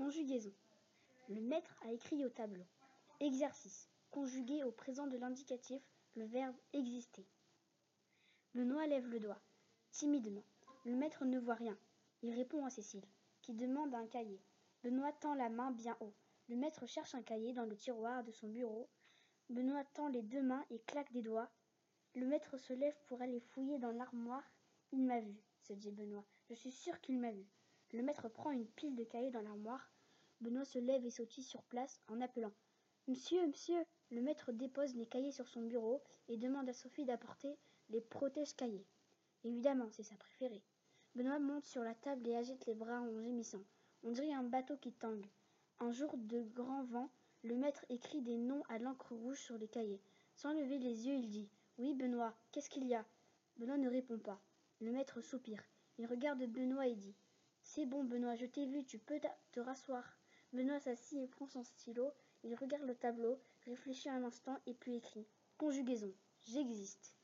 Conjugaison. Le maître a écrit au tableau. Exercice. Conjuguer au présent de l'indicatif le verbe exister. Benoît lève le doigt, timidement. Le maître ne voit rien. Il répond à Cécile, qui demande un cahier. Benoît tend la main bien haut. Le maître cherche un cahier dans le tiroir de son bureau. Benoît tend les deux mains et claque des doigts. Le maître se lève pour aller fouiller dans l'armoire. Il m'a vu, se dit Benoît. Je suis sûr qu'il m'a vu. Le maître prend une pile de cahiers dans l'armoire. Benoît se lève et sautille sur place en appelant. Monsieur, monsieur Le maître dépose les cahiers sur son bureau et demande à Sophie d'apporter les protèges cahiers. Évidemment, c'est sa préférée. Benoît monte sur la table et agite les bras en gémissant. On dirait un bateau qui tangue. Un jour de grand vent, le maître écrit des noms à l'encre rouge sur les cahiers. Sans lever les yeux, il dit Oui, Benoît, qu'est-ce qu'il y a? Benoît ne répond pas. Le maître soupire. Il regarde Benoît et dit C'est bon, Benoît, je t'ai vu, tu peux te rasseoir. Benoît s'assit et prend son stylo. Il regarde le tableau, réfléchit un instant et puis écrit Conjugaison. J'existe.